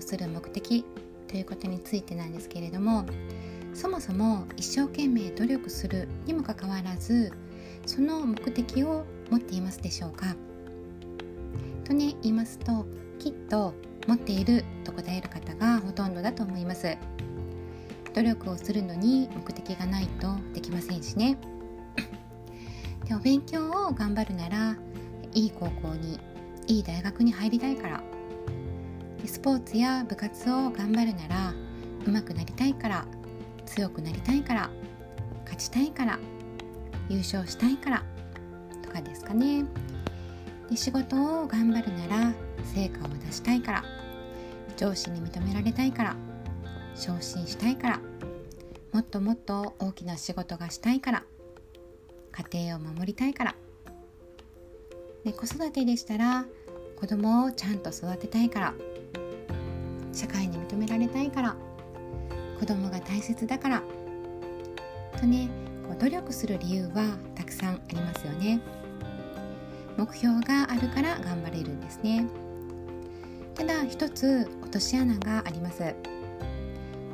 する目的ということについてなんですけれどもそもそも一生懸命努力するにもかかわらずその目的を持っていますでしょうか？とね言いますときっと持っていると答える方がほとんどだと思います。努力をするのに目的がないとできませんしね。でお勉強を頑張るならいい高校にいい大学に入りたいからスポーツや部活を頑張るなら上手くなりたいから強くなりたいから勝ちたいから優勝したいからとかですかね。で仕事を頑張るなら成果を出したいから上司に認められたいから昇進したいからもっともっと大きな仕事がしたいから家庭を守りたいから。で子育てでしたら子供をちゃんと育てたいから社会に認められたいから。子供が大切だから。とねこう努力する理由はたくさんありますよね。目標があるから頑張れるんですね。ただ一つ落とし穴があります。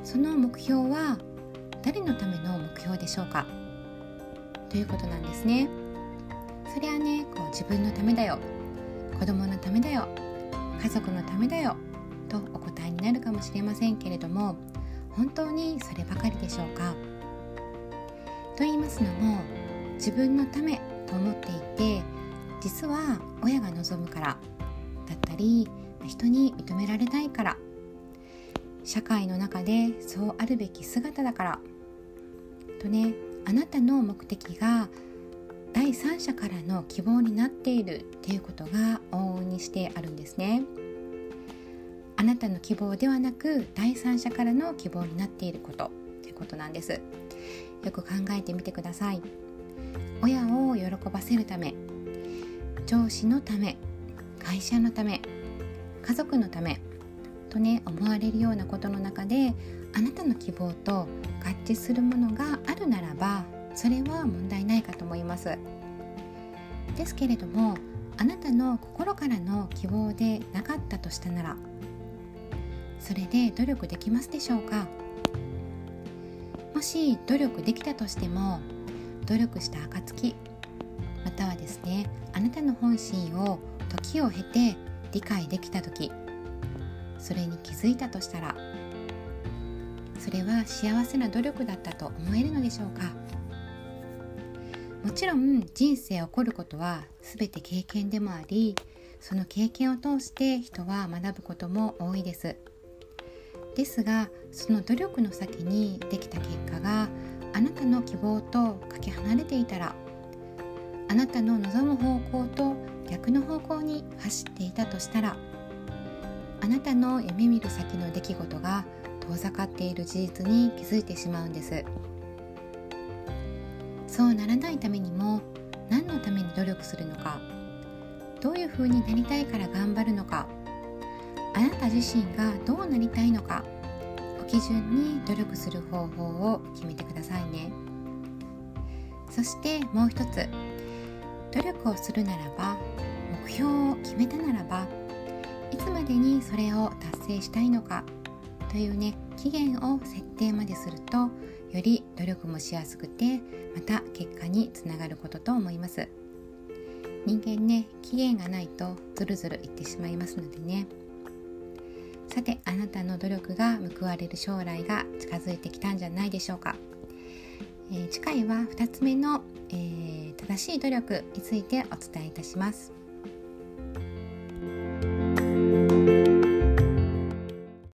その目標は誰のための目標でしょうか？ということなんですね。それはねこう自分のためだよ。子供のためだよ。家族のためだよ。とお答えになるかもしれませんけれども本当にそればかりでしょうか？と言いますのも自分のためと思っていて実は親が望むからだったり人に認められたいから社会の中でそうあるべき姿だからとねあなたの目的が第三者からの希望になっているっていうことが往々にしてあるんですね。なたの希望ではなく第三者からの希望になっていることってことなんです。よく考えてみてください。親を喜ばせるため上司のため会社のため家族のためとね思われるようなことの中であなたの希望と合致するものがあるならばそれは問題ないかと思います。ですけれどもあなたの心からの希望でなかったとしたならそれで努力できますでしょうか？もし努力できたとしても努力した暁またはですねあなたの本心を時を経て理解できた時それに気づいたとしたらそれは幸せな努力だったと思えるのでしょうか？もちろん人生起こることは全て経験でもありその経験を通して人は学ぶことも多いです。ですがその努力の先にできた結果があなたの希望とかけ離れていたらあなたの望む方向と逆の方向に走っていたとしたらあなたの夢見る先の出来事が遠ざかっている事実に気づいてしまうんです。そうならないためにも何のために努力するのかどういうふうになりたいから頑張るのかあなた自身がどうなりたいのかを基準に努力する方法を決めてくださいね。そしてもう一つ。努力をするならば目標を決めたならばいつまでにそれを達成したいのかというね期限を設定までするとより努力もしやすくてまた結果につながることと思います。人間ね期限がないとずるずるいってしまいますのでね。さてあなたの努力が報われる将来が近づいてきたんじゃないでしょうか、えー、次回は2つ目の、えー、正しい努力についてお伝えいたします。